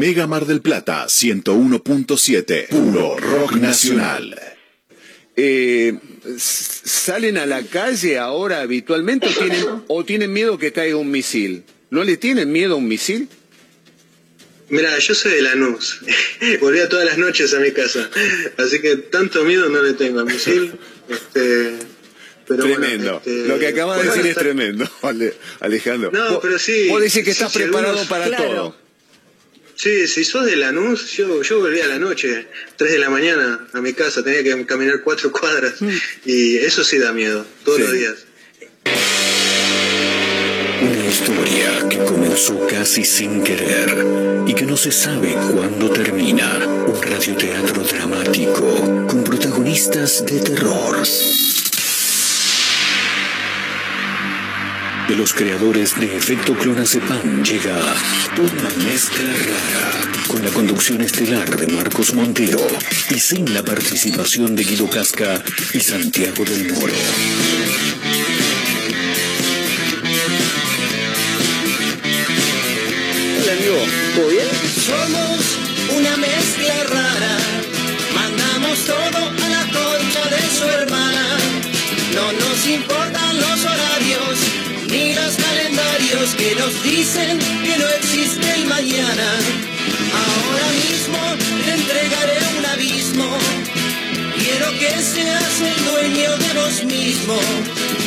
Mega Mar del Plata 101.7, puro rock nacional. Eh, ¿Salen a la calle ahora habitualmente o tienen, o tienen miedo que caiga un misil? ¿No le tienen miedo a un misil? Mira, yo soy de Lanús. Volvía todas las noches a mi casa. Así que tanto miedo no le tengo al misil. Este, pero bueno, tremendo. este, Lo que acabas de decir es tremendo, Ale- Alejandro. No, Vos- pero sí, Vos decís que sí, estás sí, preparado algunos- para claro. todo. Sí, si sos de Lanús, yo, yo volvía a la noche, 3 de la mañana a mi casa, tenía que caminar cuatro cuadras. Y eso sí da miedo, todos Sí. los días. Una historia que comenzó casi sin querer y que no se sabe cuándo termina. Un radioteatro dramático con protagonistas de terror. De los creadores de Efecto Clonazepam llega una mezcla rara con la conducción estelar de Marcos Montero y sin la participación de Guido Casca y Santiago del Moro. Hola, amigo. ¿Todo bien? Somos una mezcla rara, mandamos todo a la concha de su hermana. No nos importan los horarios calendarios que nos dicen que no existe el mañana. Ahora mismo te entregaré un abismo. Quiero que seas el dueño de vos mismo.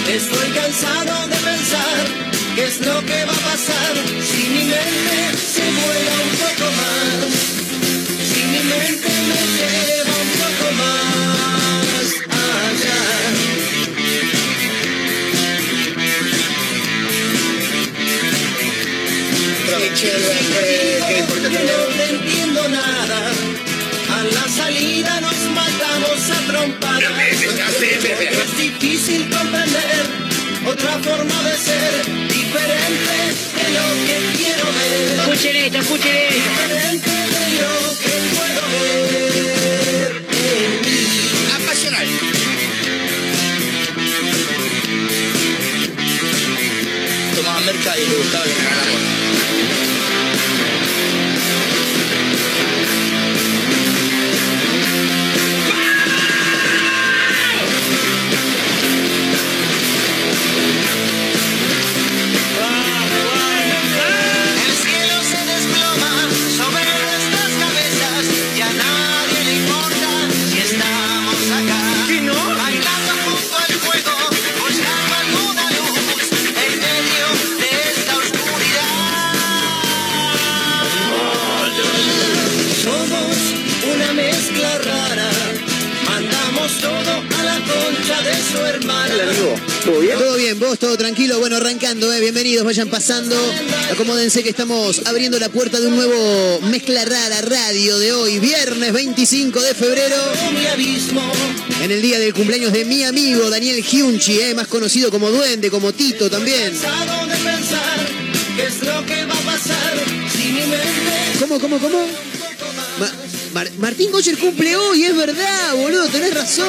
Estoy cansado de pensar qué es lo que va a pasar si mi mente se vuela un poco más. Si mi mente me lleva Es difícil comprender otra forma de ser diferente de lo que quiero ver. Escuchen esto, escuchen esto. Diferente de lo que puedo ver. Apasional. Tomaba merca y le gustaba hermana. ¿Todo bien? Todo bien, vos, todo tranquilo. Bueno, arrancando, eh. bienvenidos, vayan pasando. Acomódense que estamos abriendo la puerta de un nuevo Mezcla Rara Radio de hoy, viernes 25 de febrero, en el día del cumpleaños de mi amigo Daniel Giunchi, eh, más conocido como Duende, como Tito también. Cansado de pensar qué es lo que va a pasar si mi mente ¿Cómo, cómo, cómo? Ma- Mar- Martín Goyer cumple hoy, es verdad, boludo, tenés razón.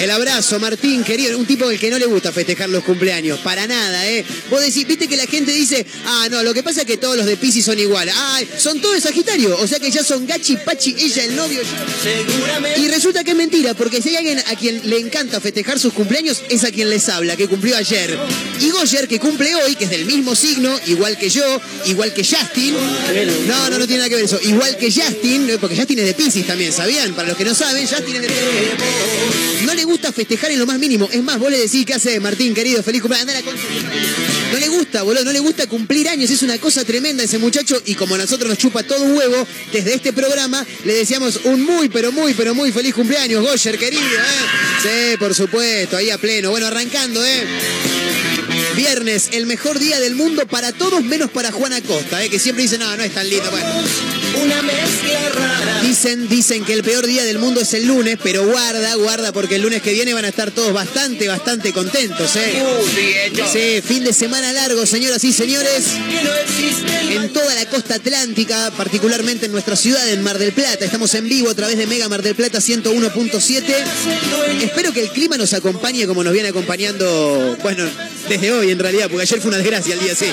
El abrazo, Martín, querido, un tipo al que no le gusta festejar los cumpleaños, para nada, ¿eh? Vos decís, viste que la gente dice, ah, no, lo que pasa es que todos los de Pisces son iguales. Ah, son todos de Sagitario, o sea que ya son Gachi, Pachi, ella, el novio, yo. Y resulta que es mentira, porque si hay alguien a quien le encanta festejar sus cumpleaños, es a quien les habla, que cumplió ayer. Y Goyer, que cumple hoy, que es del mismo signo, igual que yo, igual que Justin. No, no, no tiene nada que ver eso. Igual que Justin, eh, porque Justin es de Pisces también, ¿sabían? Para los que no saben, Justin es de Pisces. No le gusta festejar en lo más mínimo. Es más, vos le decís, ¿qué hace Martín, querido? Feliz cumpleaños. No le gusta, boludo, no le gusta cumplir años. Es una cosa tremenda ese muchacho. Y como a nosotros nos chupa todo un huevo, desde este programa le deseamos un muy, pero muy, pero muy feliz cumpleaños, Goyer, querido, ¿eh? Sí, por supuesto, ahí a pleno. Bueno, arrancando, ¿eh? Viernes, el mejor día del mundo para todos menos para Juana Costa, ¿eh? que siempre dice, no, no es tan lindo. Una mezcla rara. dicen, dicen que el peor día del mundo es el lunes, pero guarda, guarda, porque el lunes que viene van a estar todos bastante, bastante contentos. ¿eh? Sí, fin de semana largo, señoras y señores. En toda la costa atlántica, particularmente en nuestra ciudad, en Mar del Plata. Estamos en vivo a través de Mega Mar del Plata 101.7. Espero que el clima nos acompañe como nos viene acompañando, bueno, desde hoy en realidad, porque ayer fue una desgracia el día sí.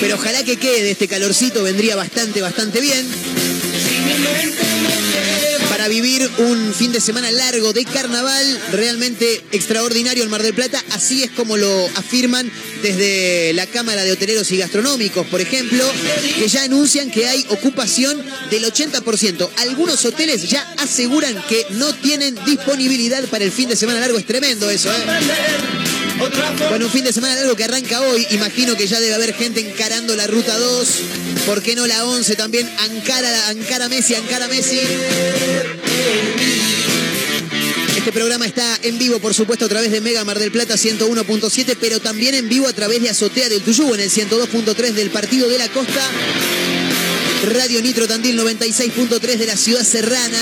Pero ojalá que quede este calorcito, vendría bastante, bastante bien para vivir un fin de semana largo de carnaval realmente extraordinario en Mar del Plata. Así es como lo afirman desde la Cámara de Hoteleros y Gastronómicos, por ejemplo, que ya anuncian que hay ocupación del 80%. Algunos hoteles ya aseguran que no tienen disponibilidad para el fin de semana largo. Es tremendo eso, ¿eh? Bueno, un fin de semana largo que arranca hoy. Imagino que ya debe haber gente encarando la ruta 2. ¿Por qué no la 11 también? Ankara, Ankara Messi, Ankara Messi. Este programa está en vivo, por supuesto, a través de Mega Mar del Plata 101.7, pero también en vivo a través de Azotea del Tuyú en el 102.3 del Partido de la Costa. Radio Nitro Tandil 96.3 de la ciudad serrana.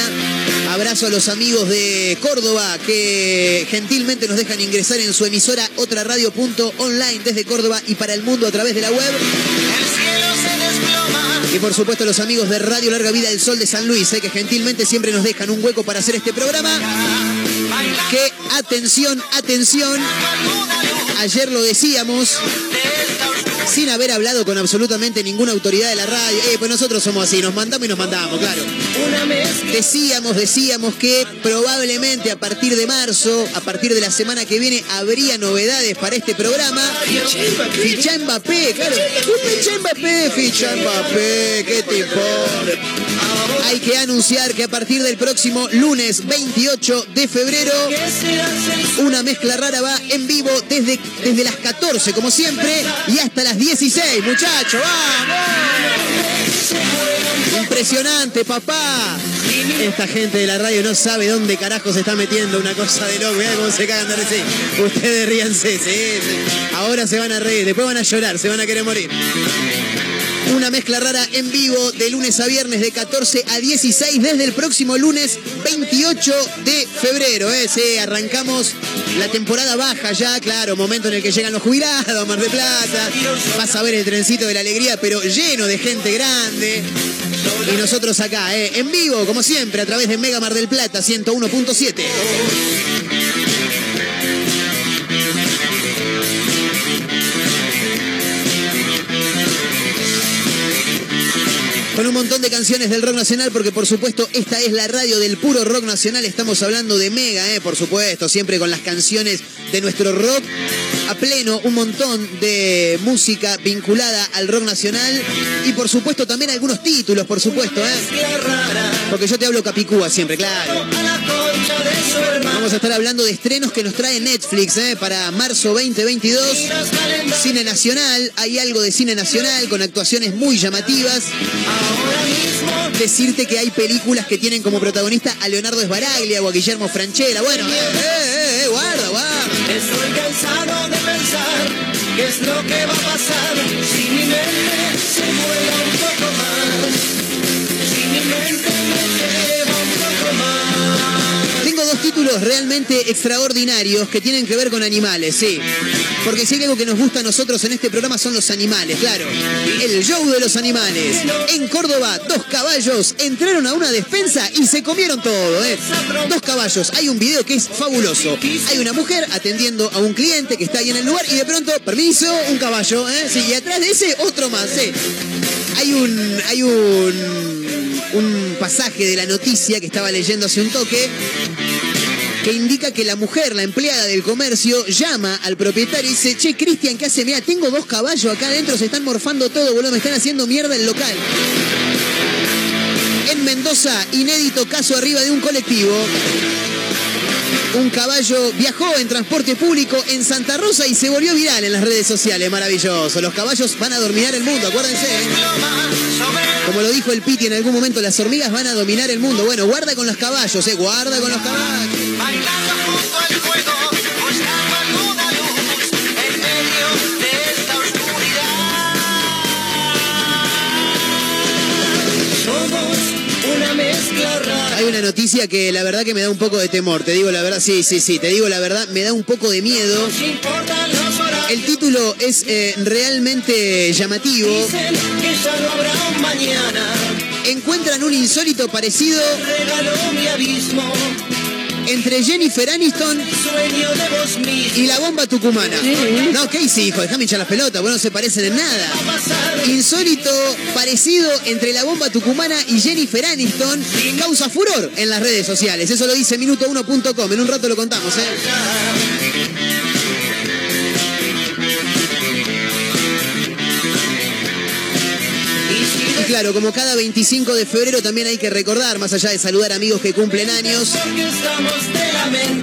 Abrazo a los amigos de Córdoba que gentilmente nos dejan ingresar en su emisora otra radio.online desde Córdoba y para el mundo a través de la web. Y por supuesto los amigos de Radio Larga Vida del Sol de San Luis, eh, que gentilmente siempre nos dejan un hueco para hacer este programa. Que atención, atención. Ayer lo decíamos, sin haber hablado con absolutamente ninguna autoridad de la radio. Eh, pues nosotros somos así, nos mandamos y nos mandamos, claro. Decíamos, decíamos que probablemente a partir de marzo, a partir de la semana que viene, habría novedades para este programa. Ficha Mbappé, claro. Ficha Mbappé, ficha Mbappé, ¿qué tipo? Hay que anunciar que a partir del próximo lunes 28 de febrero, una mezcla rara va en vivo desde, desde las 14, como siempre, y hasta las 16, muchachos, vamos. Impresionante, papá. Esta gente de la radio no sabe dónde carajo se está metiendo una cosa de loco. Mirá cómo se cagan de reír. Ustedes ríanse, sí, sí. Ahora se van a reír, después van a llorar, se van a querer morir. Una mezcla rara en vivo de lunes a viernes de 14 a 16 desde el próximo lunes 28 de febrero. ¿eh? Arrancamos la temporada baja ya, claro, momento en el que llegan los jubilados Mar de Plata. Vas a ver el trencito de la alegría, pero lleno de gente grande. Y nosotros acá, ¿eh? en vivo, como siempre, a través de Mega Mar del Plata 101.7. con un montón de canciones del rock nacional, porque por supuesto esta es la radio del puro rock nacional. Estamos hablando de Mega, eh, por supuesto, siempre con las canciones de nuestro rock a pleno, un montón de música vinculada al rock nacional y por supuesto también algunos títulos, por supuesto, ¿eh? Porque yo te hablo Capicúa siempre, claro. Vamos a estar hablando de estrenos que nos trae Netflix ¿eh? para marzo 2022. Cine nacional, hay algo de cine nacional con actuaciones muy llamativas. Decirte que hay películas que tienen como protagonista a Leonardo Esbaraglia o a Guillermo Franchella. Bueno, eh, eh, eh, guarda, guarda. Estoy cansado de pensar qué es lo que va a pasar si mi mente se mueve un poco más. Si mi mente me títulos realmente extraordinarios que tienen que ver con animales, sí. Porque si hay algo que nos gusta a nosotros en este programa son los animales, claro. El show de los animales. En Córdoba, dos caballos entraron a una despensa y se comieron todo, ¿eh? Dos caballos. Hay un video que es fabuloso. Hay una mujer atendiendo a un cliente que está ahí en el lugar y de pronto, permiso, un caballo, ¿eh? Sí, y atrás de ese, otro más, ¿eh? Hay un. Hay un. un pasaje de la noticia que estaba leyendo hace un toque que indica que la mujer, la empleada del comercio, llama al propietario y dice, che, Cristian, ¿qué hace? Mira, tengo dos caballos acá adentro, se están morfando todo, boludo, me están haciendo mierda el local. En Mendoza, inédito caso arriba de un colectivo. Un caballo viajó en transporte público en Santa Rosa y se volvió viral en las redes sociales. Maravilloso. Los caballos van a dominar el mundo, acuérdense. Como lo dijo el Piti en algún momento, las hormigas van a dominar el mundo. Bueno, guarda con los caballos, eh, guarda con los caballos. Hay una noticia que la verdad que me da un poco de temor. Te digo la verdad, sí, sí, sí, te digo la verdad, me da un poco de miedo. El título es eh, realmente llamativo. Encuentran un insólito parecido. Entre Jennifer Aniston y la bomba tucumana. No, ¿qué hice, hijo? Déjame echar las pelotas, bueno, no se parecen en nada. Insólito parecido entre la bomba tucumana y Jennifer Aniston causa furor en las redes sociales. Eso lo dice minuto1.com. En un rato lo contamos, ¿eh? Claro, como cada 25 de febrero también hay que recordar, más allá de saludar amigos que cumplen años,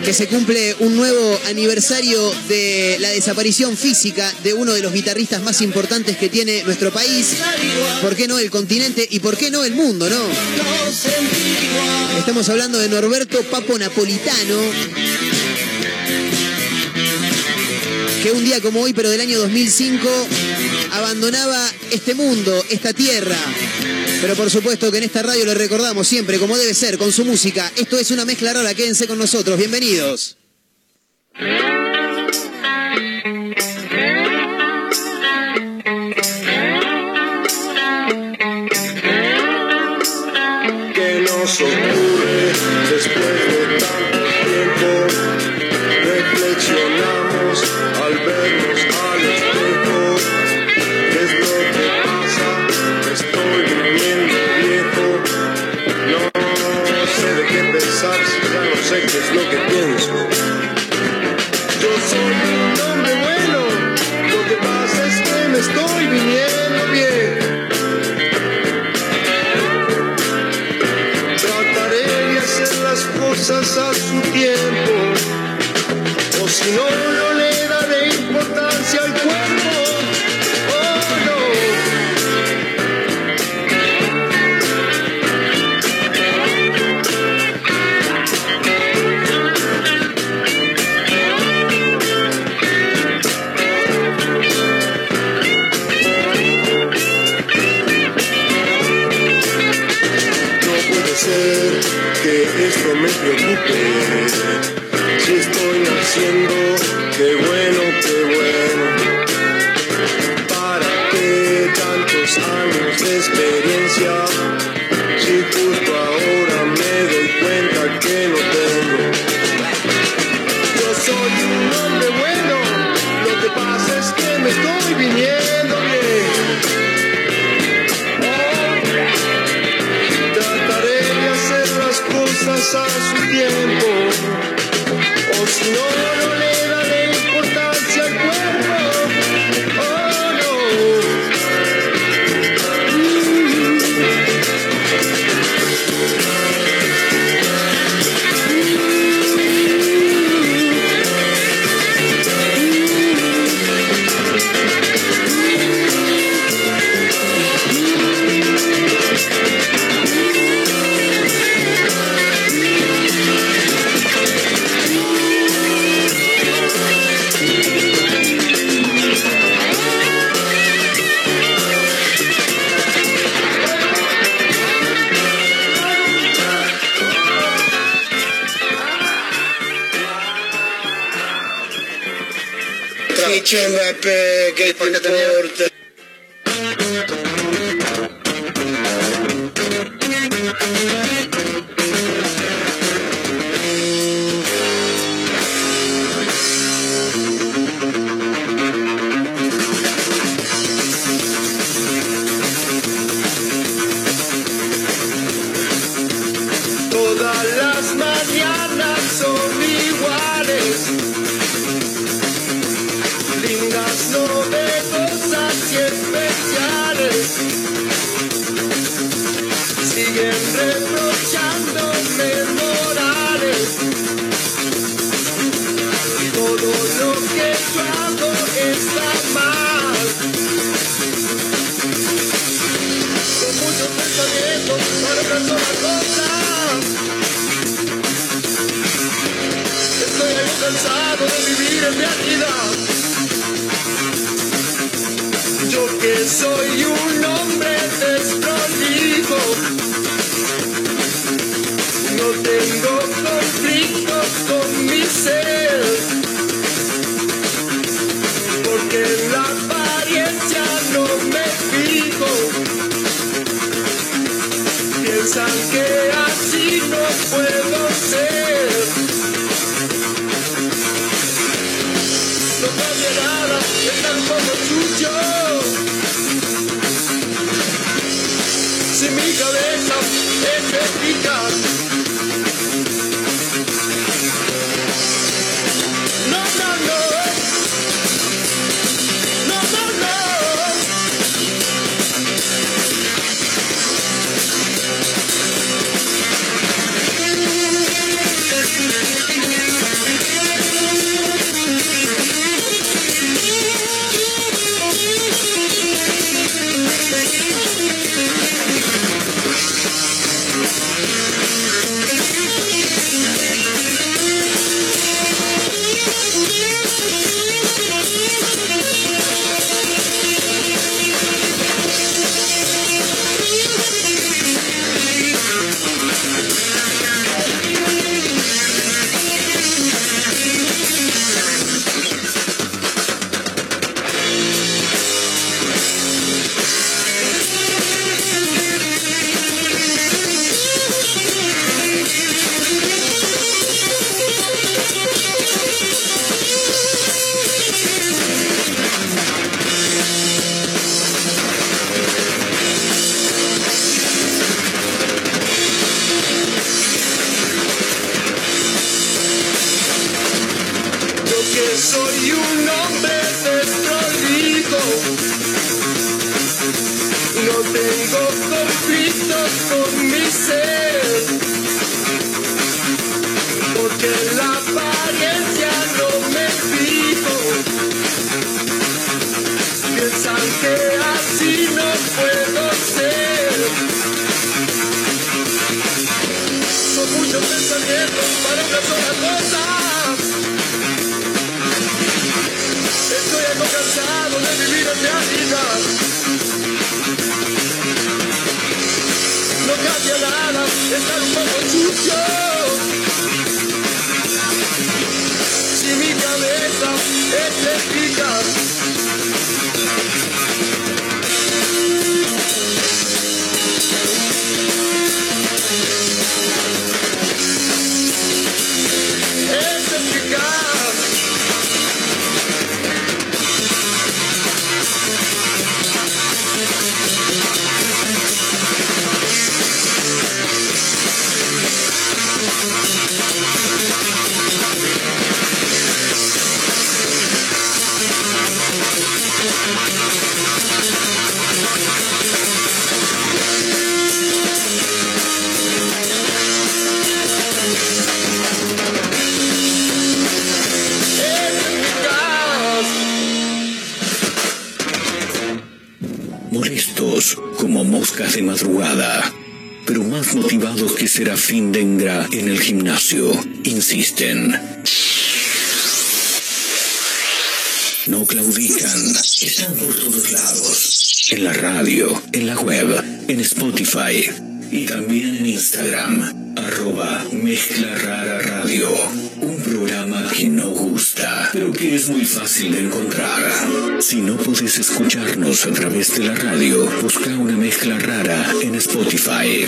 que se cumple un nuevo aniversario de la desaparición física de uno de los guitarristas más importantes que tiene nuestro país. ¿Por qué no el continente y por qué no el mundo, no? Estamos hablando de Norberto Papo Napolitano, que un día como hoy, pero del año 2005, abandonaba este mundo, esta tierra. Pero por supuesto que en esta radio lo recordamos siempre, como debe ser, con su música. Esto es una mezcla rara, quédense con nosotros, bienvenidos. que nos ocurre Piensan que así no puedo Serafín Dengra en el gimnasio, insisten. No claudican, están por todos lados, en la radio, en la web, en Spotify y también en Instagram, arroba Mezcla Rara Radio, un programa que no gusta, pero que es muy fácil de encontrar. Si no puedes escucharnos a través de la radio, busca una mezcla rara en Spotify.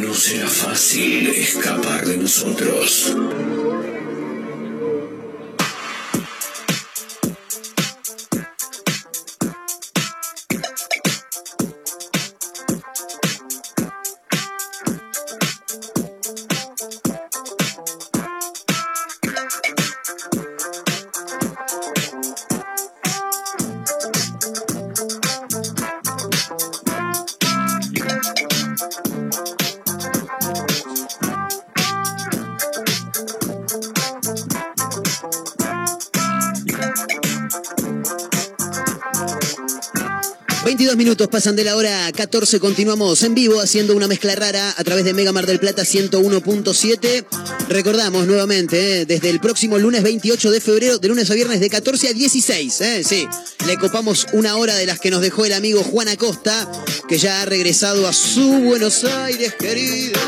No será fácil escapar de nosotros. Pasan de la hora 14, continuamos en vivo haciendo una mezcla rara a través de Mega Mar del Plata 101.7. Recordamos nuevamente, eh, desde el próximo lunes 28 de febrero, de lunes a viernes de 14 a 16. eh, sí, le copamos una hora de las que nos dejó el amigo Juan Acosta, que ya ha regresado a su Buenos Aires, querido.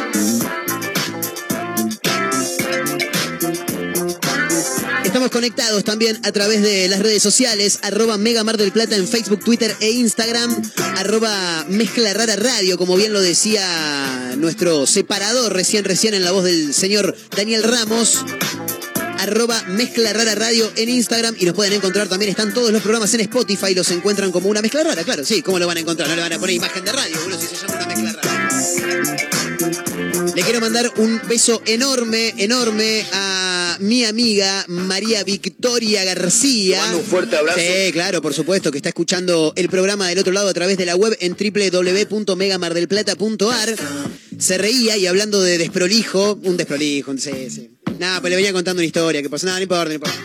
Conectados también a través de las redes sociales, arroba Mega Mar del Plata en Facebook, Twitter e Instagram, arroba Mezcla Rara Radio, como bien lo decía nuestro separador recién, recién en la voz del señor Daniel Ramos. Arroba Mezcla Rara Radio en Instagram y nos pueden encontrar también. Están todos los programas en Spotify, los encuentran como una mezcla rara, claro, sí. ¿Cómo lo van a encontrar? No le van a poner imagen de radio, bueno, si se llama una mezcla rara. Le quiero mandar un beso enorme, enorme a mi amiga María Victoria García. Mando un fuerte abrazo. Sí, claro, por supuesto, que está escuchando el programa del otro lado a través de la web en www.megamardelplata.ar. Se reía y hablando de desprolijo, un desprolijo, sí, sí. Nada, pues le venía contando una historia que pasó. Nada, no importa, no importa.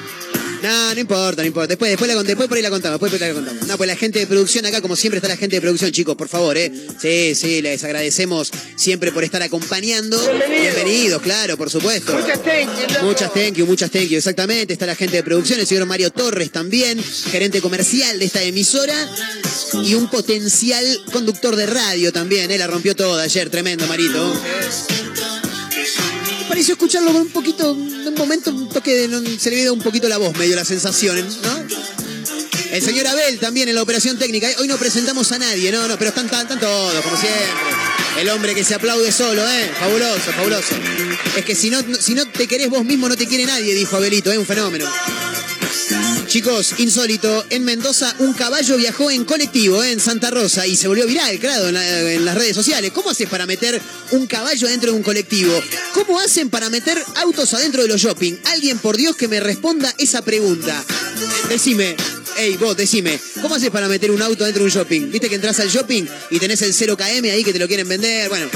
No, no importa, no importa. Después, después, la, después por ahí la contamos, después por ahí la contamos. No, pues la gente de producción acá, como siempre está la gente de producción, chicos, por favor, ¿eh? Sí, sí, les agradecemos siempre por estar acompañando. Bienvenidos, claro, por supuesto. Muchas thank you. Muchas thank you, muchas thank you, exactamente. Está la gente de producción, el señor Mario Torres también, gerente comercial de esta emisora y un potencial conductor de radio también, ¿eh? La rompió toda ayer, tremendo, Marito. Pareció escucharlo un poquito, un momento, un toque de. se le ido un poquito la voz, medio la sensación, ¿no? El señor Abel también en la operación técnica. Hoy no presentamos a nadie, no, no, pero están, están, están todos, como siempre. El hombre que se aplaude solo, ¿eh? Fabuloso, fabuloso. Es que si no, si no te querés vos mismo, no te quiere nadie, dijo Abelito, es un fenómeno. Chicos, insólito, en Mendoza un caballo viajó en colectivo en Santa Rosa y se volvió viral, claro, en, en las redes sociales. ¿Cómo haces para meter un caballo dentro de un colectivo? ¿Cómo hacen para meter autos adentro de los shopping? Alguien, por Dios, que me responda esa pregunta. Decime, hey, vos, decime, ¿cómo haces para meter un auto dentro de un shopping? ¿Viste que entras al shopping y tenés el 0KM ahí que te lo quieren vender? Bueno,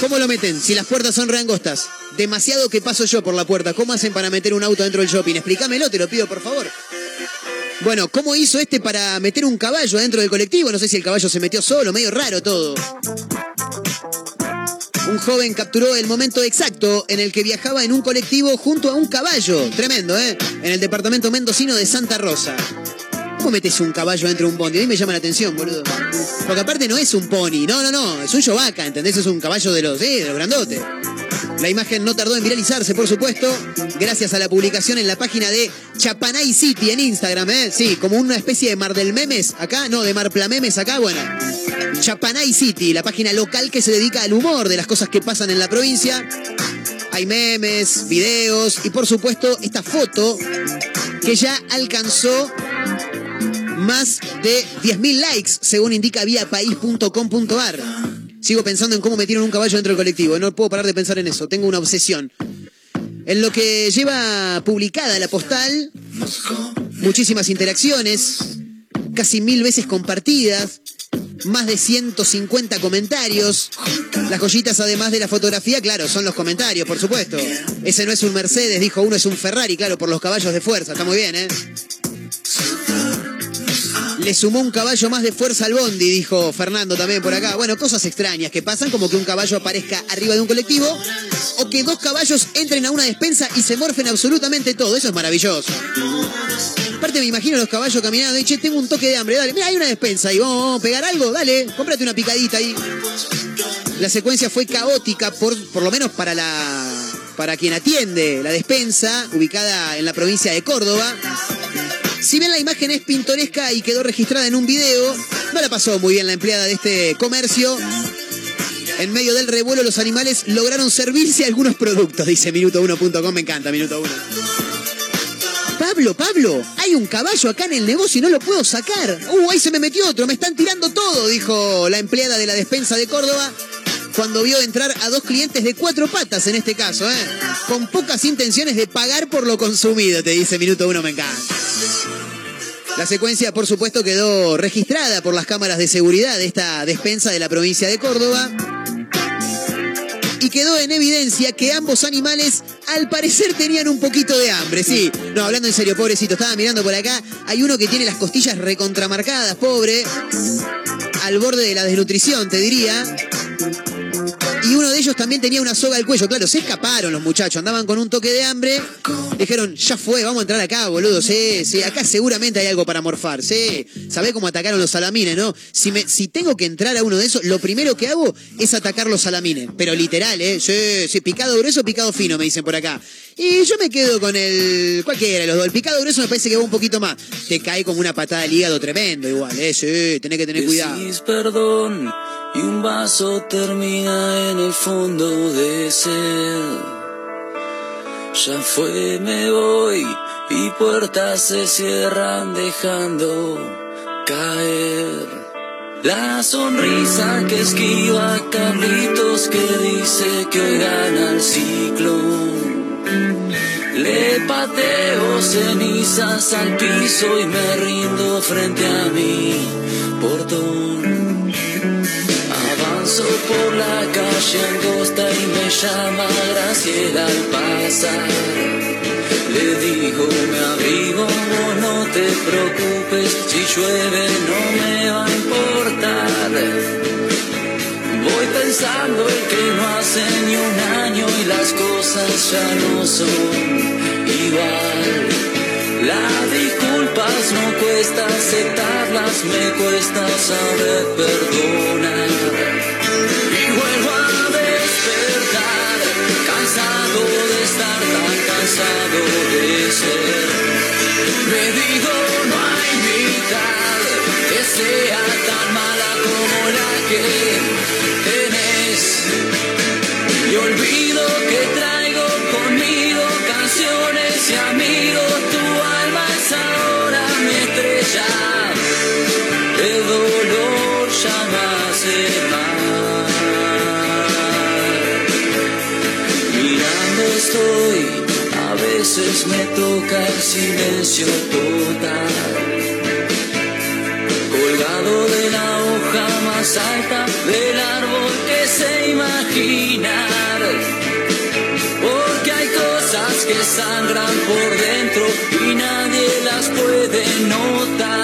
¿Cómo lo meten? Si las puertas son reangostas. Demasiado que paso yo por la puerta. ¿Cómo hacen para meter un auto dentro del shopping? Explícamelo, te lo pido, por favor. Bueno, ¿cómo hizo este para meter un caballo dentro del colectivo? No sé si el caballo se metió solo, medio raro todo. Un joven capturó el momento exacto en el que viajaba en un colectivo junto a un caballo. Tremendo, ¿eh? En el departamento mendocino de Santa Rosa. ¿Cómo metes un caballo dentro de un bondi? A mí me llama la atención, boludo. Porque aparte no es un pony, no, no, no, es un yovaca, ¿entendés? Es un caballo de los, eh, de los grandotes. La imagen no tardó en viralizarse, por supuesto, gracias a la publicación en la página de Chapanay City en Instagram, ¿eh? Sí, como una especie de Mar del Memes acá, no, de Marpla Memes acá, bueno. Chapanay City, la página local que se dedica al humor de las cosas que pasan en la provincia. Hay memes, videos y por supuesto esta foto que ya alcanzó más de 10.000 likes, según indica vía país.com.ar. Sigo pensando en cómo metieron un caballo dentro del colectivo. No puedo parar de pensar en eso. Tengo una obsesión. En lo que lleva publicada la postal, muchísimas interacciones, casi mil veces compartidas, más de 150 comentarios. Las joyitas, además de la fotografía, claro, son los comentarios, por supuesto. Ese no es un Mercedes, dijo uno, es un Ferrari, claro, por los caballos de fuerza. Está muy bien, ¿eh? Le sumó un caballo más de fuerza al bondi, dijo Fernando también por acá. Bueno, cosas extrañas que pasan, como que un caballo aparezca arriba de un colectivo, o que dos caballos entren a una despensa y se morfen absolutamente todo. Eso es maravilloso. Aparte me imagino los caballos caminando y tengo un toque de hambre, dale, mira, hay una despensa y vamos, vamos a pegar algo, dale, cómprate una picadita ahí. La secuencia fue caótica, por, por lo menos para la. para quien atiende la despensa, ubicada en la provincia de Córdoba. Si bien la imagen es pintoresca y quedó registrada en un video, no la pasó muy bien la empleada de este comercio. En medio del revuelo, los animales lograron servirse algunos productos, dice minuto1.com. Me encanta, minuto 1. Pablo, Pablo, hay un caballo acá en el negocio y no lo puedo sacar. Uh, ahí se me metió otro, me están tirando todo, dijo la empleada de la despensa de Córdoba cuando vio entrar a dos clientes de cuatro patas en este caso, ¿eh? Con pocas intenciones de pagar por lo consumido, te dice minuto uno, me encanta. La secuencia, por supuesto, quedó registrada por las cámaras de seguridad de esta despensa de la provincia de Córdoba. Y quedó en evidencia que ambos animales al parecer tenían un poquito de hambre, sí. No, hablando en serio, pobrecito, estaba mirando por acá. Hay uno que tiene las costillas recontramarcadas, pobre. Al borde de la desnutrición, te diría. Ellos también tenía una soga al cuello. Claro, se escaparon los muchachos, andaban con un toque de hambre. Dijeron, ya fue, vamos a entrar acá, boludo. Sí, sí, acá seguramente hay algo para morfar. Sí, sabés cómo atacaron los salamines, ¿no? Si, me, si tengo que entrar a uno de esos, lo primero que hago es atacar los salamines. Pero literal, ¿eh? Sí, sí, picado grueso, picado fino, me dicen por acá. Y yo me quedo con el. Cualquiera de los dos. El picado grueso me parece que va un poquito más. Te cae como una patada al hígado tremendo, igual, ¿eh? Sí, tenés que tener cuidado. Perdón y un vaso termina en el fondo de sed. Ya fue, me voy y puertas se cierran dejando caer La sonrisa que esquiva a que dice que gana el ciclón. Le pateo cenizas al piso y me rindo frente a mi portón. Avanzo por la calle angosta y me llama Graciela al pasar. Le digo, me abrigo, no te preocupes, si llueve no me va a importar. Voy pensando en que no hace ni un año y las cosas ya no son igual. Las disculpas no cuesta aceptarlas, me cuesta saber perdonar. De ser. Me digo, no hay mitad que sea tan mala como la que tenés. Y olvido que traigo veces me toca el silencio total colgado de la hoja más alta del árbol que se imaginar. Porque hay cosas que sangran por dentro y nadie las puede notar.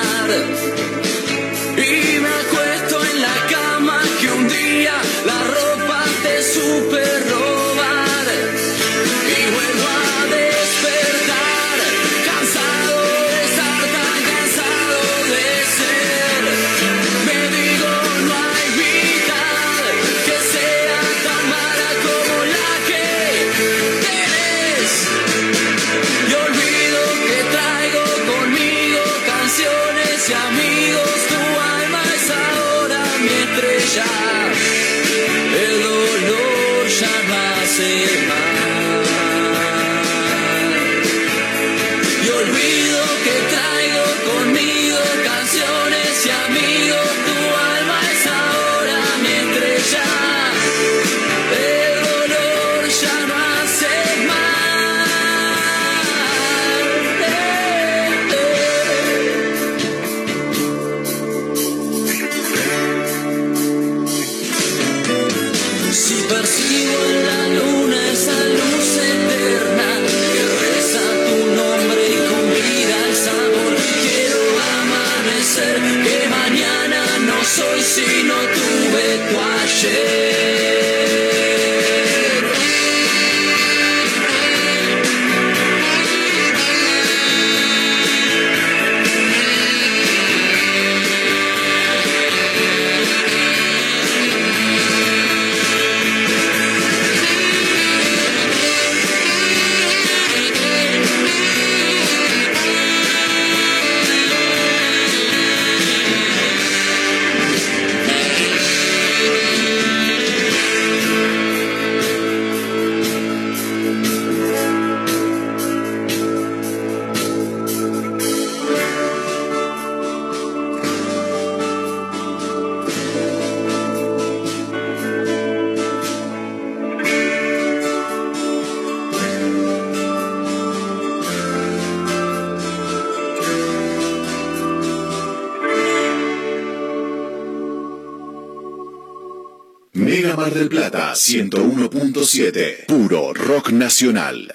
101.7. Puro rock nacional.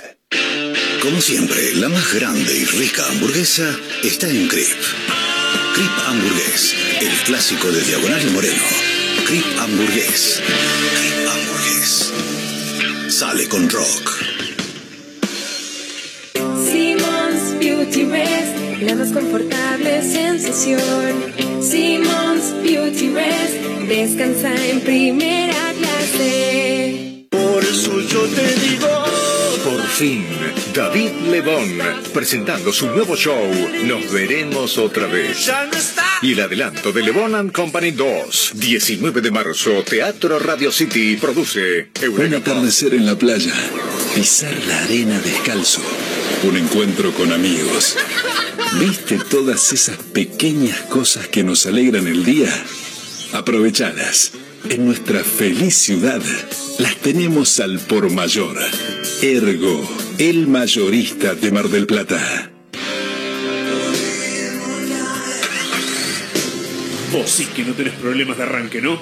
Como siempre, la más grande y rica hamburguesa está en Crip. Crip Hamburgués, el clásico de Diagonal y Moreno. Crip Hamburgués. Crip Hamburgués. Sale con rock. La más confortable sensación. Simmons Beauty Rest, descansa en primera clase. Por eso yo te digo. Por fin, David Lebón, presentando su nuevo show, Nos veremos otra vez. Y el adelanto de Lebón and Company 2, 19 de marzo, Teatro Radio City, produce Un Eureka atardecer en la playa. Pisar la arena descalzo. Un encuentro con amigos. ¿Viste todas esas pequeñas cosas que nos alegran el día? Aprovechalas. En nuestra feliz ciudad las tenemos al por mayor. Ergo, el mayorista de Mar del Plata. Vos sí que no tenés problemas de arranque, ¿no?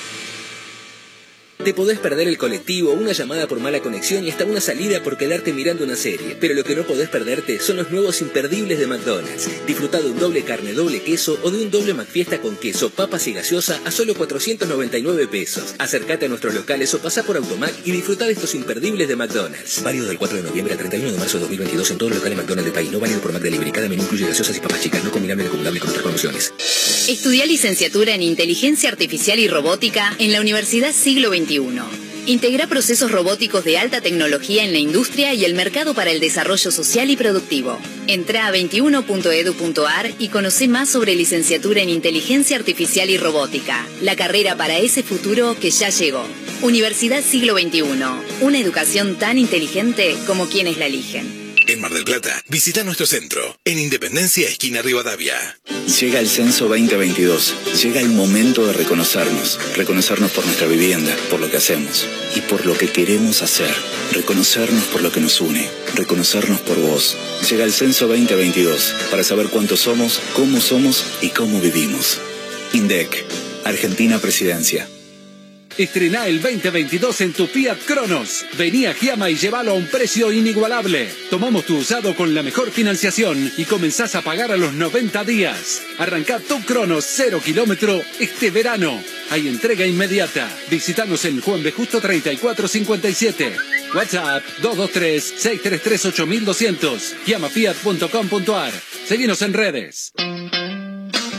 Te podés perder el colectivo, una llamada por mala conexión y hasta una salida por quedarte mirando una serie. Pero lo que no podés perderte son los nuevos imperdibles de McDonald's. Disfruta de un doble carne, doble queso o de un doble McFiesta con queso, papas y gaseosa a solo 499 pesos. Acércate a nuestros locales o pasa por Automac y disfruta de estos imperdibles de McDonald's. Válido del 4 de noviembre al 31 de marzo de 2022 en todos los locales McDonald's del país. No válido por McDelivery. Cada menú incluye gaseosas y papas chicas. No combinable ni acumulable con otras promociones. Estudia licenciatura en Inteligencia Artificial y Robótica en la Universidad Siglo XXI. Integra procesos robóticos de alta tecnología en la industria y el mercado para el desarrollo social y productivo. Entra a 21.edu.ar y conoce más sobre licenciatura en Inteligencia Artificial y Robótica, la carrera para ese futuro que ya llegó. Universidad Siglo XXI, una educación tan inteligente como quienes la eligen. En Mar del Plata, visita nuestro centro, en Independencia, esquina Rivadavia. Llega el censo 2022. Llega el momento de reconocernos. Reconocernos por nuestra vivienda, por lo que hacemos y por lo que queremos hacer. Reconocernos por lo que nos une. Reconocernos por vos. Llega el censo 2022 para saber cuántos somos, cómo somos y cómo vivimos. INDEC, Argentina Presidencia. Estrená el 2022 en tu Fiat Cronos. Vení a Giama y llévalo a un precio inigualable. Tomamos tu usado con la mejor financiación y comenzás a pagar a los 90 días. Arrancá tu Cronos 0 kilómetro este verano. Hay entrega inmediata. Visítanos en Juan B. Justo 3457. WhatsApp 223-633-8200. Fiat.com.ar. Seguinos en redes.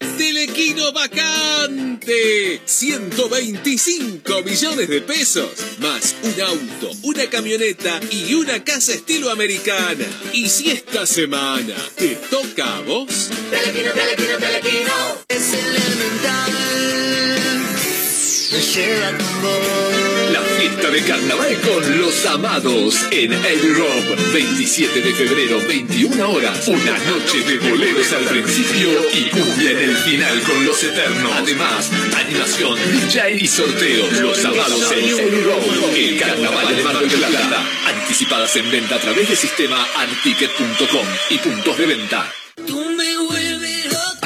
Telequino vacante. 125 millones de pesos. Más un auto, una camioneta y una casa estilo americana. Y si esta semana te toca a vos. Telequino, telequino, telequino. Es elemental. Me lleva tu voz. Fiesta de carnaval con los amados en Europe. 27 de febrero, 21 horas. Una noche de boleros al principio y cumbia en el final con los eternos. Además, animación, DJ y sorteo. Los amados en Europe. El carnaval de Mar del Plata. Anticipadas en venta a través del sistema anticket.com y puntos de venta.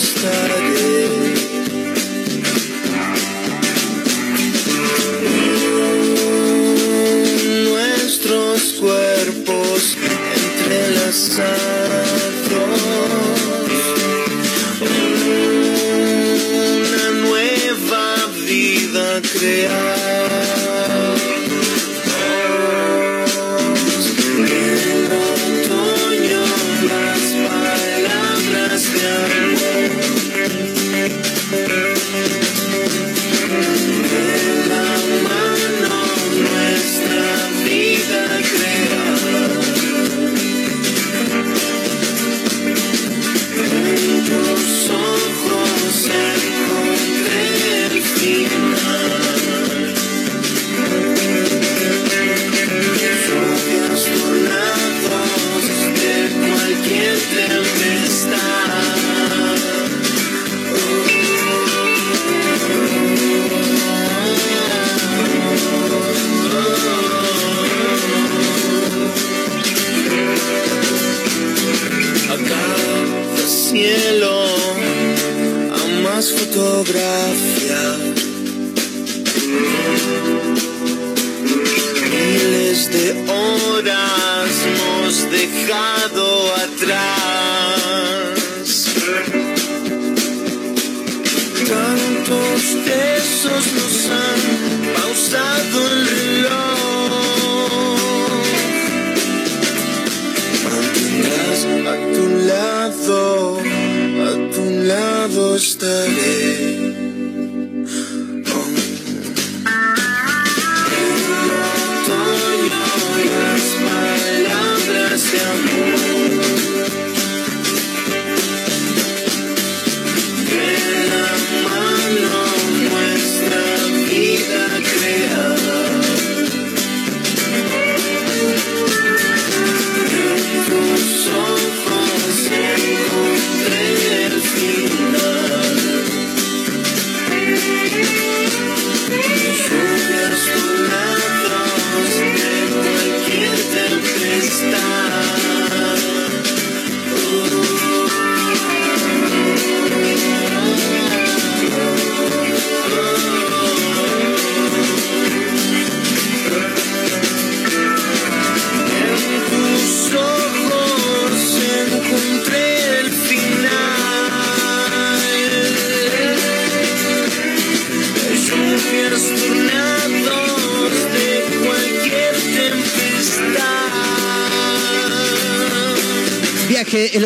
Lado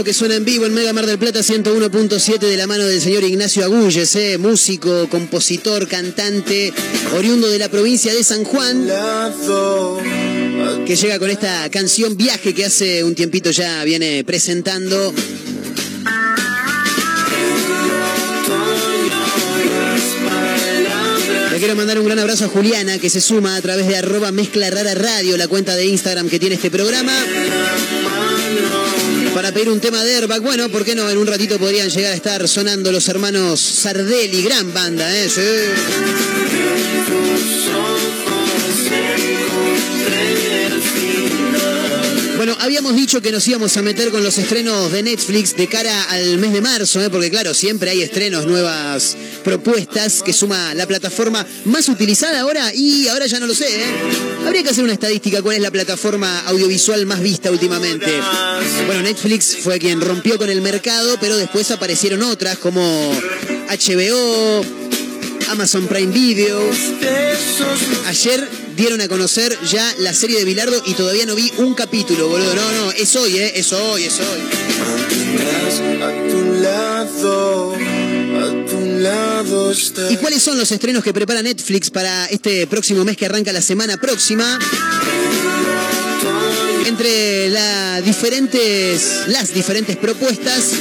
que suena en vivo en Mega Mar del Plata 101.7 de la mano del señor Ignacio Agulles, eh, músico, compositor, cantante, oriundo de la provincia de San Juan, que llega con esta canción Viaje que hace un tiempito ya viene presentando. Le quiero mandar un gran abrazo a Juliana que se suma a través de arroba mezcla radio, la cuenta de Instagram que tiene este programa. Pedir un tema de Airbag, bueno, ¿por qué no? En un ratito podrían llegar a estar sonando los hermanos Sardelli, gran banda, ¿eh? Sí. Habíamos dicho que nos íbamos a meter con los estrenos de Netflix de cara al mes de marzo, ¿eh? porque claro, siempre hay estrenos, nuevas propuestas que suma la plataforma más utilizada ahora y ahora ya no lo sé. ¿eh? Habría que hacer una estadística cuál es la plataforma audiovisual más vista últimamente. Bueno, Netflix fue quien rompió con el mercado, pero después aparecieron otras como HBO, Amazon Prime Video. Ayer dieron a conocer ya la serie de Bilardo y todavía no vi un capítulo, boludo. No, no, es hoy, ¿eh? Es hoy, es hoy. A tu lado, a tu lado está. ¿Y cuáles son los estrenos que prepara Netflix para este próximo mes que arranca la semana próxima? Entre la diferentes, las diferentes propuestas,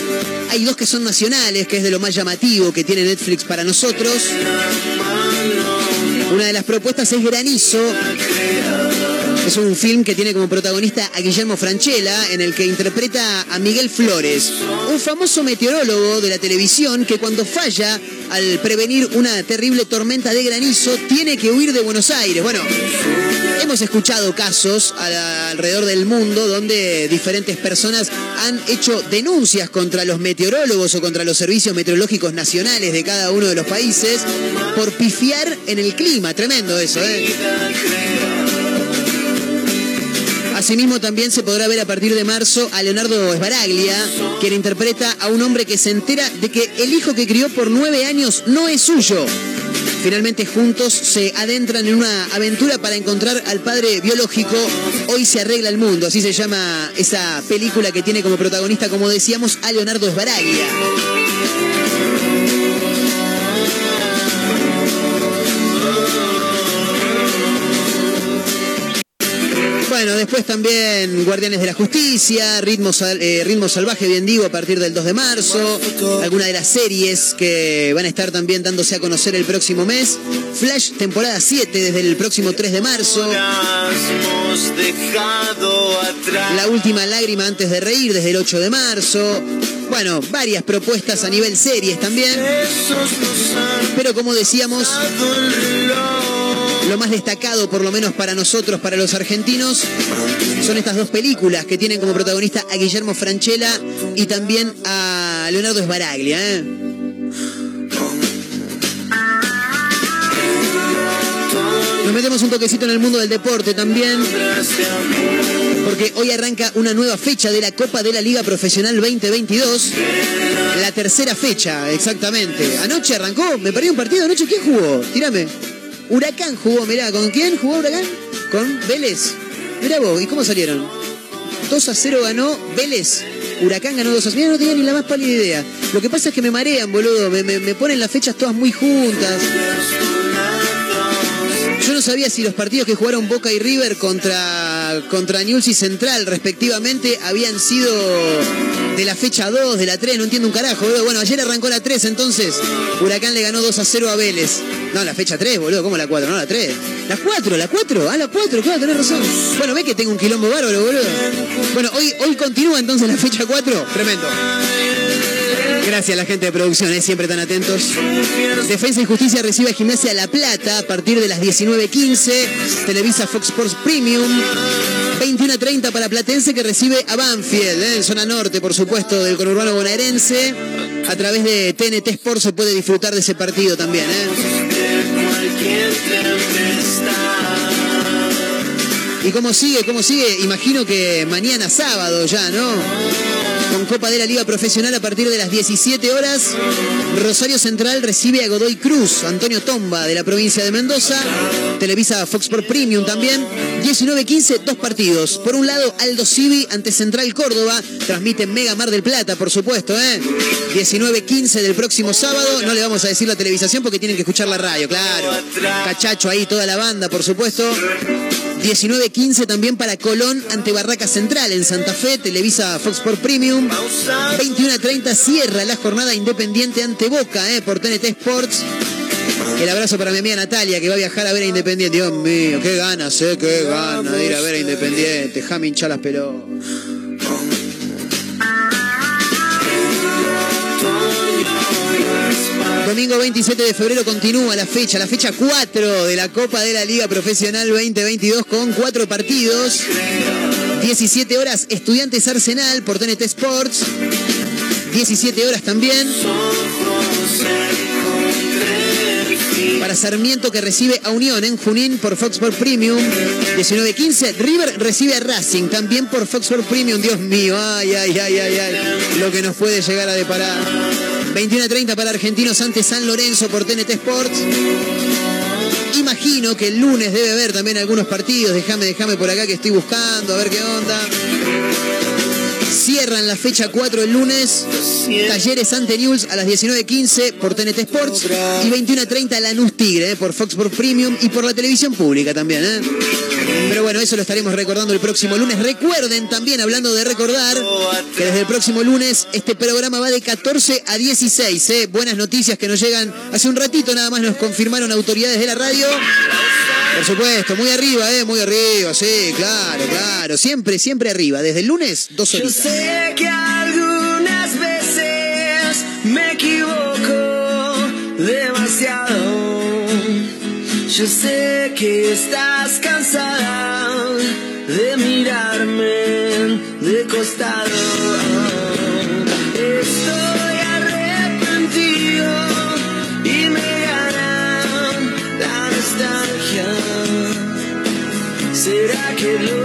hay dos que son nacionales, que es de lo más llamativo que tiene Netflix para nosotros. Una de las propuestas es Granizo. Es un film que tiene como protagonista a Guillermo Franchella, en el que interpreta a Miguel Flores, un famoso meteorólogo de la televisión que cuando falla al prevenir una terrible tormenta de granizo tiene que huir de Buenos Aires. Bueno, hemos escuchado casos alrededor del mundo donde diferentes personas han hecho denuncias contra los meteorólogos o contra los servicios meteorológicos nacionales de cada uno de los países por pifiar en el clima. Tremendo eso, ¿eh? Asimismo, también se podrá ver a partir de marzo a Leonardo Sbaraglia, quien interpreta a un hombre que se entera de que el hijo que crió por nueve años no es suyo. Finalmente juntos se adentran en una aventura para encontrar al padre biológico. Hoy se arregla el mundo, así se llama esa película que tiene como protagonista, como decíamos, a Leonardo Sbaraglia. Después también Guardianes de la Justicia, Ritmo, eh, Salvaje, bien digo, a partir del 2 de marzo. Alguna de las series que van a estar también dándose a conocer el próximo mes. Flash, temporada 7, desde el próximo 3 de marzo. La última lágrima antes de reír, desde el 8 de marzo. Bueno, varias propuestas a nivel series también. Pero como decíamos, lo más destacado, por lo menos para nosotros, para los argentinos, son estas dos películas que tienen como protagonista a Guillermo Franchella y también a Leonardo Sbaraglia. ¿eh? Nos metemos un toquecito en el mundo del deporte también, porque hoy arranca una nueva fecha de la Copa de la Liga Profesional 2022. La tercera fecha, exactamente. Anoche arrancó, me perdí un partido anoche. ¿Quién jugó? Tírame. Huracán jugó, mirá, ¿con quién jugó Huracán? Con Vélez. Mirá vos, ¿y cómo salieron? 2 a 0 ganó Vélez. Huracán ganó 2 a 0. Mirá, no tenía ni la más pálida idea. Lo que pasa es que me marean, boludo. Me, me- me ponen las fechas todas muy juntas. Yo no sabía si los partidos que jugaron Boca y River contra, contra y Central, respectivamente, habían sido de la fecha 2, de la 3, no entiendo un carajo, boludo. Bueno, ayer arrancó la 3, entonces Huracán le ganó 2 a 0 a Vélez. No, la fecha 3, boludo, ¿cómo la 4? No, la 3. La 4, la 4, ah, la 4, claro, tenés razón. Bueno, ve que tengo un quilombo bárbaro, boludo. Bueno, hoy, hoy continúa entonces la fecha 4, tremendo. Gracias a la gente de producción, ¿eh? siempre tan atentos. Defensa y Justicia recibe a Gimnasia La Plata a partir de las 19.15. Televisa Fox Sports Premium. 21.30 para Platense que recibe a Banfield, ¿eh? en zona norte, por supuesto, del conurbano bonaerense. A través de TNT Sports se puede disfrutar de ese partido también. ¿eh? ¿Y cómo sigue? ¿Cómo sigue? Imagino que mañana sábado ya, ¿no? Con Copa de la Liga Profesional a partir de las 17 horas. Rosario Central recibe a Godoy Cruz, Antonio Tomba de la provincia de Mendoza. Televisa Fox Sport Premium también. 19-15, dos partidos. Por un lado, Aldo Civi ante Central Córdoba. Transmite Mega Mar del Plata, por supuesto, ¿eh? 19-15 del próximo sábado. No le vamos a decir la televisación porque tienen que escuchar la radio, claro. Cachacho ahí, toda la banda, por supuesto. 19.15 también para Colón ante Barraca Central en Santa Fe, Televisa Fox Sport Premium. 21.30 cierra la jornada independiente ante Boca eh, por TNT Sports. El abrazo para mi amiga Natalia que va a viajar a ver a Independiente. Dios mío, qué ganas, eh, qué ganas de ir a ver a Independiente. Déjame hinchar las pelotas. Domingo 27 de febrero continúa la fecha, la fecha 4 de la Copa de la Liga Profesional 2022 con cuatro partidos. 17 horas Estudiantes Arsenal por TNT Sports. 17 horas también. Para Sarmiento que recibe a Unión en Junín por Fox Sport Premium. 19-15. River recibe a Racing también por Fox Sport Premium. Dios mío, ay, ay, ay, ay, ay. Lo que nos puede llegar a deparar. 21-30 para Argentinos ante San Lorenzo por TNT Sports. Imagino que el lunes debe haber también algunos partidos. Déjame, déjame por acá que estoy buscando, a ver qué onda. Cierran la fecha 4 el lunes. Talleres ante News a las 19.15 por TNT Sports. Y 21.30 Lanús Tigre eh, por Fox Sports Premium y por la televisión pública también. eh. Pero bueno, eso lo estaremos recordando el próximo lunes. Recuerden también, hablando de recordar, que desde el próximo lunes este programa va de 14 a 16. eh. Buenas noticias que nos llegan hace un ratito nada más nos confirmaron autoridades de la radio. Por supuesto, muy arriba, eh, muy arriba, sí, claro, claro. Siempre, siempre arriba. Desde el lunes, dos horitas. Yo sé que estás cansada de mirarme de costado. Estoy arrepentido y me gana la nostalgia. ¿Será que lo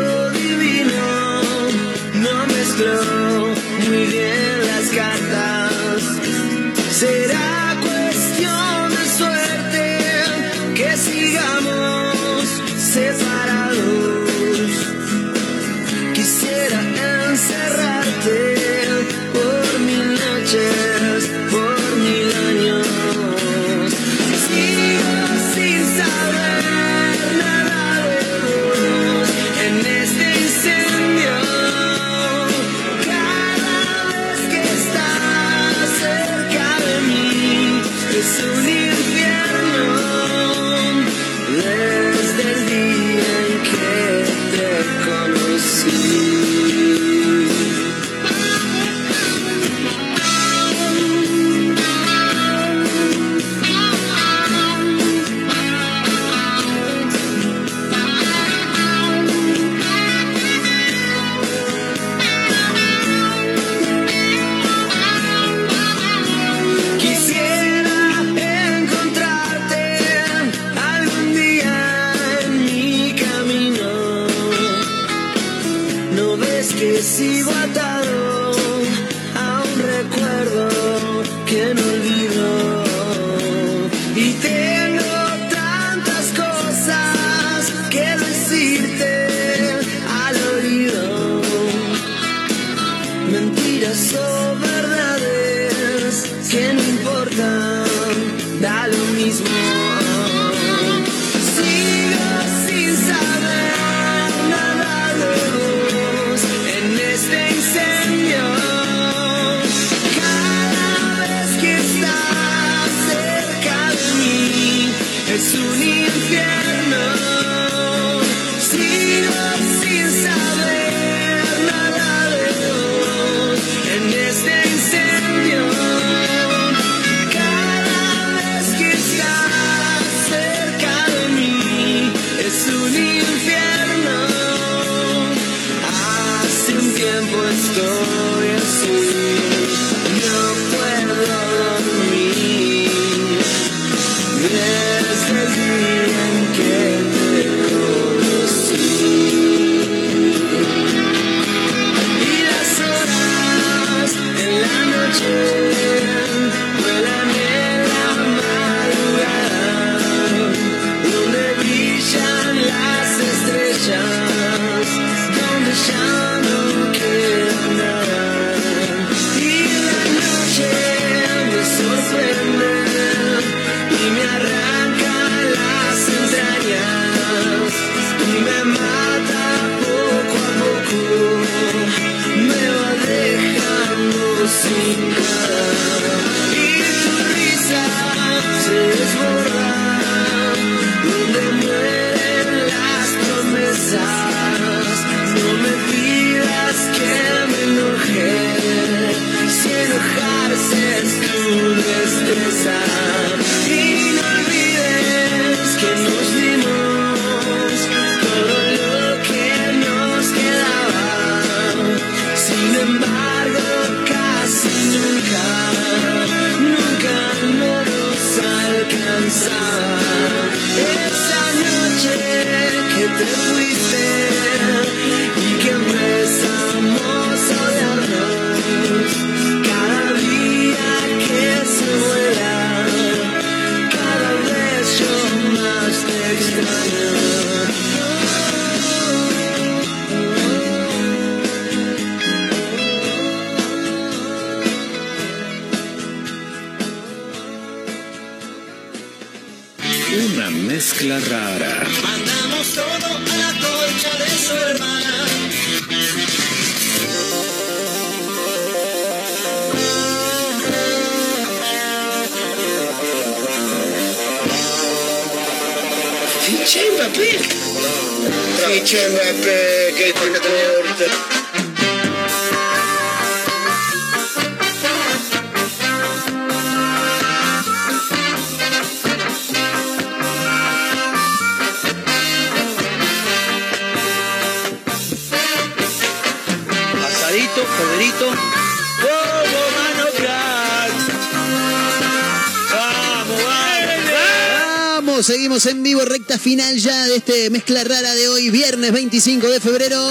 En vivo, recta final ya de este mezcla rara de hoy, viernes 25 de febrero.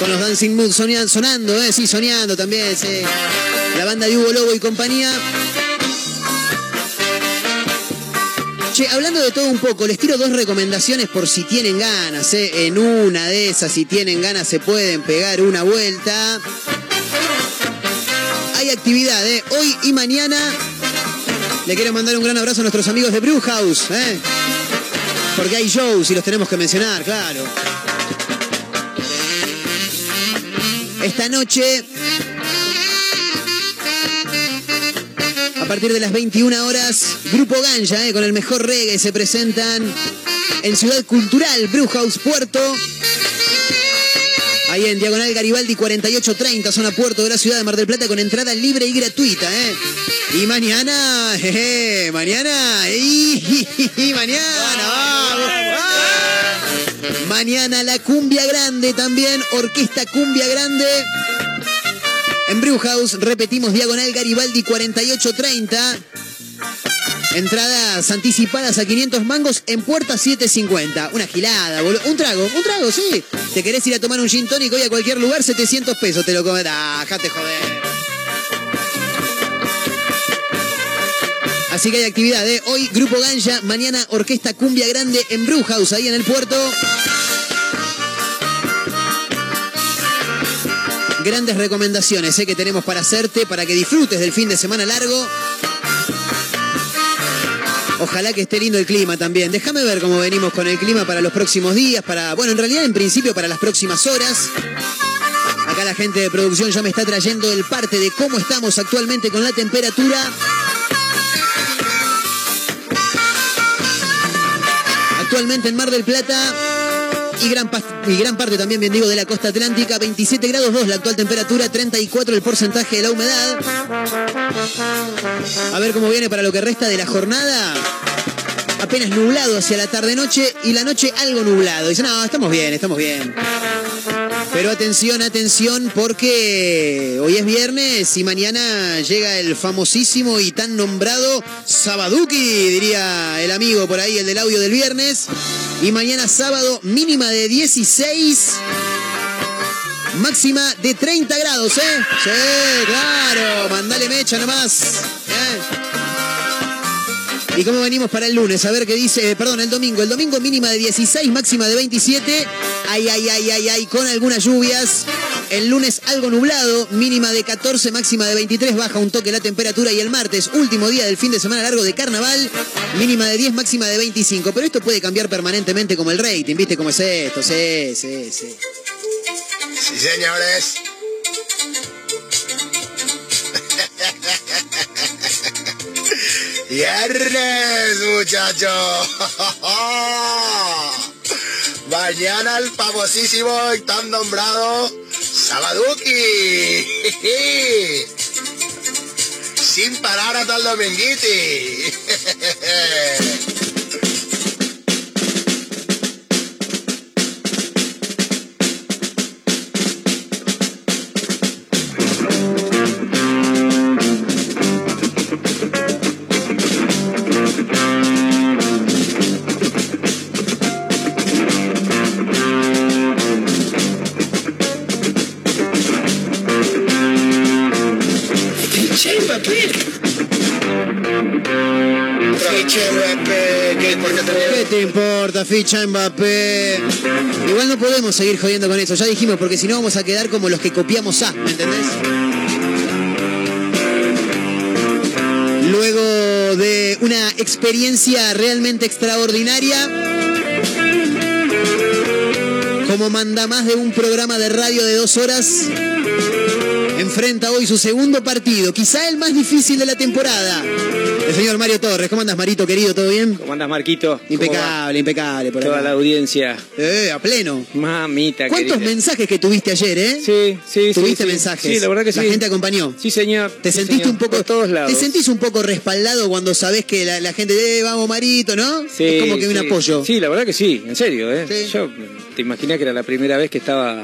Con los Dancing Mood sonando, ¿eh? Sí, soñando también, sí. La banda de Hugo Lobo y compañía. Che, hablando de todo un poco, les tiro dos recomendaciones por si tienen ganas, ¿eh? En una de esas, si tienen ganas, se pueden pegar una vuelta. Hay actividad, ¿eh? Hoy y mañana. Le quiero mandar un gran abrazo a nuestros amigos de Brewhouse, ¿eh? Porque hay shows y los tenemos que mencionar, claro. Esta noche, a partir de las 21 horas, Grupo Ganja, ¿eh? con el mejor reggae, se presentan en Ciudad Cultural, Brewhouse Puerto. Ahí en Diagonal Garibaldi 4830, zona puerto de la ciudad de Mar del Plata, con entrada libre y gratuita, ¿eh? Y mañana, mañana, y, mañana. Mañana la cumbia grande también, orquesta cumbia grande. En Brewhouse, repetimos, Diagonal Garibaldi 4830. Entradas anticipadas a 500 mangos en puerta 750. Una gilada, boludo. Un trago, un trago, sí. ¿Te querés ir a tomar un gin tonic hoy a cualquier lugar? 700 pesos te lo comes. Ah, jate joder. Así que hay actividad, ¿eh? Hoy Grupo Ganja, mañana Orquesta Cumbia Grande en Brewhouse, ahí en el puerto. Grandes recomendaciones ¿eh? que tenemos para hacerte, para que disfrutes del fin de semana largo. Ojalá que esté lindo el clima también. Déjame ver cómo venimos con el clima para los próximos días, para, bueno, en realidad en principio para las próximas horas. Acá la gente de producción ya me está trayendo el parte de cómo estamos actualmente con la temperatura. Actualmente en Mar del Plata y gran, pas- y gran parte también, bien digo, de la costa atlántica, 27 grados 2 la actual temperatura, 34 el porcentaje de la humedad. A ver cómo viene para lo que resta de la jornada. Apenas nublado hacia la tarde-noche y la noche algo nublado. Dice, no, estamos bien, estamos bien. Pero atención, atención, porque hoy es viernes y mañana llega el famosísimo y tan nombrado Sabaduki, diría el amigo por ahí, el del audio del viernes. Y mañana sábado, mínima de 16, máxima de 30 grados, ¿eh? Sí, claro, mandale mecha nomás. ¿eh? ¿Y cómo venimos para el lunes? A ver qué dice, eh, perdón, el domingo. El domingo mínima de 16, máxima de 27. Ay, ay, ay, ay, ay, con algunas lluvias. El lunes algo nublado, mínima de 14, máxima de 23, baja un toque la temperatura. Y el martes, último día del fin de semana largo de carnaval, mínima de 10, máxima de 25. Pero esto puede cambiar permanentemente como el rating, ¿viste cómo es esto? Sí, sí, sí. Sí, señores. Viernes, muchachos. Mañana el famosísimo y tan nombrado Sabaduki. Sin parar hasta el dominguiti. ficha Mbappé? Igual no podemos seguir jodiendo con eso, ya dijimos, porque si no vamos a quedar como los que copiamos A, ¿me entendés? Luego de una experiencia realmente extraordinaria, como manda más de un programa de radio de dos horas, enfrenta hoy su segundo partido, quizá el más difícil de la temporada. El señor Mario Torres, ¿cómo andas, Marito, querido? ¿Todo bien? ¿Cómo andas, Marquito? ¿Cómo Impecable, impecable. Por? Toda acá. la audiencia. Eh, a pleno. Mamita ¿Cuántos querida. mensajes que tuviste ayer, eh? Sí, sí, sí. ¿Tuviste sí. mensajes? Sí, la verdad que sí. La gente acompañó. Sí, señor. ¿Te Sí, sentiste señor. un poco Por todos lados. ¿Te sentís un poco respaldado cuando sabés que la, la gente eh, vamos Marito, ¿no? Sí, es como que un apoyo. Sí, la verdad que sí, en serio, ¿eh? Yo te imaginé que era la primera vez que estaba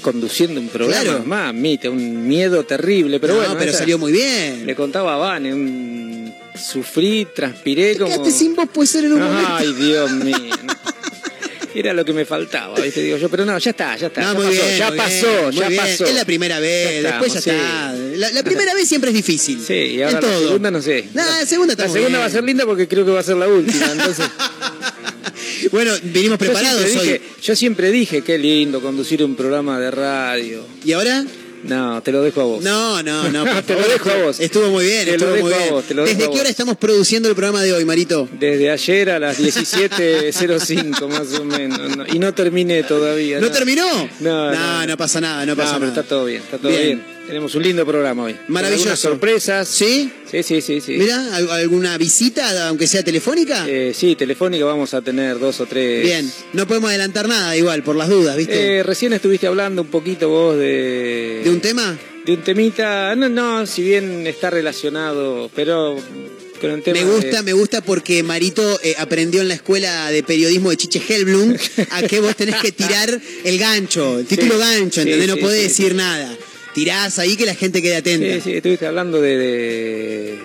conduciendo un programa. Claro. Mamita, un miedo terrible, pero No, bueno. pero esa- salió muy bien. Le contaba a Vane, un... sufrí, transpiré como... Quedaste sin voz puede ser en un momento. Ay, Dios mío. Era lo que me faltaba, ¿viste? Digo yo, pero no, ya está, ya está. No, ya muy pasó, bien, ya muy pasó, bien, ya bien. pasó. Es la primera vez, después ya estamos, está. La, la primera vez siempre es difícil. Sí, y ahora en la todo. segunda no sé. Nah, la segunda La segunda bien. va a ser linda porque creo que va a ser la última, entonces... Bueno, vinimos preparados yo hoy. dije, Yo siempre dije, qué lindo conducir un programa de radio. ¿Y ahora? No, te lo dejo a vos. No, no, no. te lo dejo a vos. Estuvo muy bien, Te estuvo lo dejo muy a vos, te lo ¿Desde qué hora estamos produciendo el programa de hoy, Marito? Desde ayer a las 17.05 más o menos. no, y no terminé todavía. ¿No terminó? No, No, no pasa nada, no pasa pero nada. está todo bien, está todo Bien. bien. Tenemos un lindo programa hoy. Maravilloso. algunas sorpresas. ¿Sí? Sí, sí, sí. sí. Mira, ¿al- ¿alguna visita, aunque sea telefónica? Eh, sí, telefónica vamos a tener dos o tres. Bien, no podemos adelantar nada igual, por las dudas, ¿viste? Eh, recién estuviste hablando un poquito vos de... ¿De un tema? De un temita, no, no, si bien está relacionado, pero con el tema Me gusta, de- me gusta porque Marito eh, aprendió en la escuela de periodismo de Chiche Helblum a que vos tenés que tirar el gancho, el título Sí, gancho, sí, ¿entendés? no sí, podés decir nada. Tirás ahí que la gente quede atenta. Sí, sí, estuviste hablando de, de,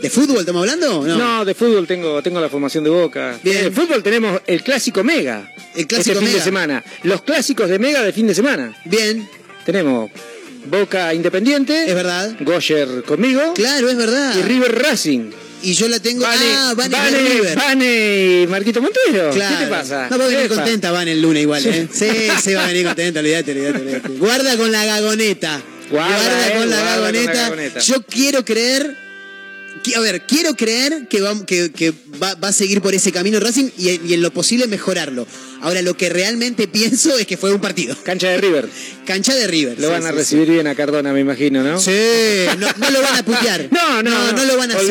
¿De fútbol estamos hablando? No. No, de fútbol tengo, tengo la formación de Boca. Bien. De fútbol tenemos el clásico Mega. El clásico este fin Mega. de semana. Los clásicos de Mega de fin de semana. Bien. Tenemos Boca Independiente. Es verdad. Goyer conmigo. Claro, es verdad. Y River Racing. Y yo la tengo. Vane, ah, Vane, Vane, River. Vane y Marquito Montero. Claro. ¿Qué te pasa? No, va a venir Epa. contenta Van el lunes igual, ¿eh? Sí, sí, va a venir contenta, olvídate, olvídate. Guarda con la gagoneta. Guarda, eh, con, la guarda con la gagoneta. Yo quiero creer. A ver, quiero creer que, va, que, que va, va a seguir por ese camino Racing y, y en lo posible mejorarlo. Ahora, lo que realmente pienso es que fue un partido. Cancha de River. Cancha de River. Lo sí, van a sí, recibir bien a Cardona, me imagino, ¿no? Sí, no, no lo van a putear. No, no, no, lo van a eso,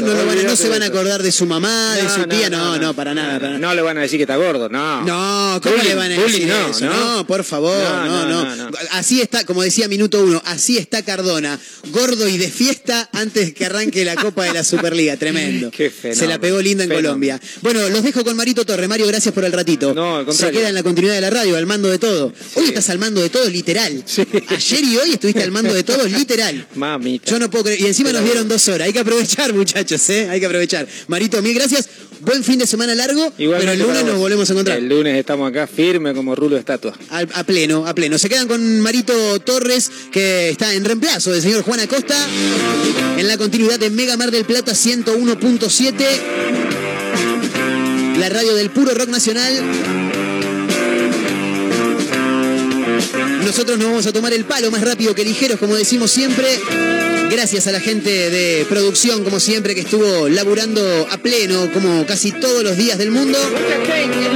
no, lo van a- no se van a acordar de su mamá, de No, su no, tía, no, no, no, no, para nada. para nada. No le van a decir que está gordo, no. No, ¿cómo Bullying, le van a decir no, eso? ¿no? No, por favor, No, no, no, no, no, no. Así está, como decía Minuto Uno, así está Cardona, gordo y de fiesta antes que arranque la Copa de la Superliga, tremendo. Qué fenómeno, Se la pegó linda en fenómeno. Colombia. Bueno, los dejo con Marito Torre. Mario, gracias por el ratito. No, al Se queda en la continuidad de la radio, al mando de todo. Hoy estás al mando de todo, literal. Ayer y hoy estuviste al mando de todo, literal. Mamita. Yo no puedo creer. Y encima nos dieron dos horas. Hay que aprovechar, muchachos, ¿eh? Hay que aprovechar. Marito, mil gracias. Buen fin de semana largo. Igualmente pero el lunes nos volvemos a encontrar. El lunes estamos acá firme como rulo de estatua. Al- a pleno, a pleno. Se quedan con Marito Torres, que está en reemplazo del señor Juan Acosta, en la continuidad de Mega Mar del Plata 101.7, la radio del puro rock nacional. Nosotros nos vamos a tomar el palo más rápido que ligeros, como decimos siempre. Gracias a la gente de producción, como siempre, que estuvo laburando a pleno, como casi todos los días del mundo.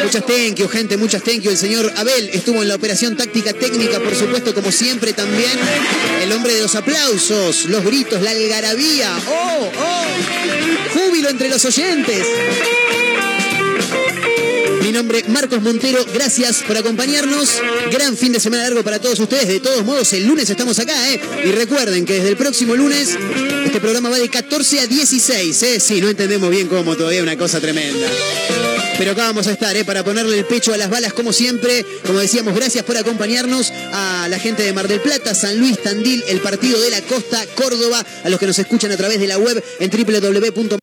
Muchas thank you, gente, muchas thank you. El señor Abel estuvo en la operación táctica técnica, por supuesto, como siempre también. El hombre de los aplausos, los gritos, la algarabía. ¡Oh, oh! Júbilo entre los oyentes. Mi nombre Marcos Montero, gracias por acompañarnos. Gran fin de semana largo para todos ustedes. De todos modos, el lunes estamos acá, ¿eh? Y recuerden que desde el próximo lunes este programa va de 14 a 16, ¿eh? Sí, no entendemos bien cómo, todavía una cosa tremenda. Pero acá vamos a estar, ¿eh? Para ponerle el pecho a las balas como siempre. Como decíamos, gracias por acompañarnos a la gente de Mar del Plata, San Luis, Tandil, el Partido de la Costa, Córdoba, a los que nos escuchan a través de la web en www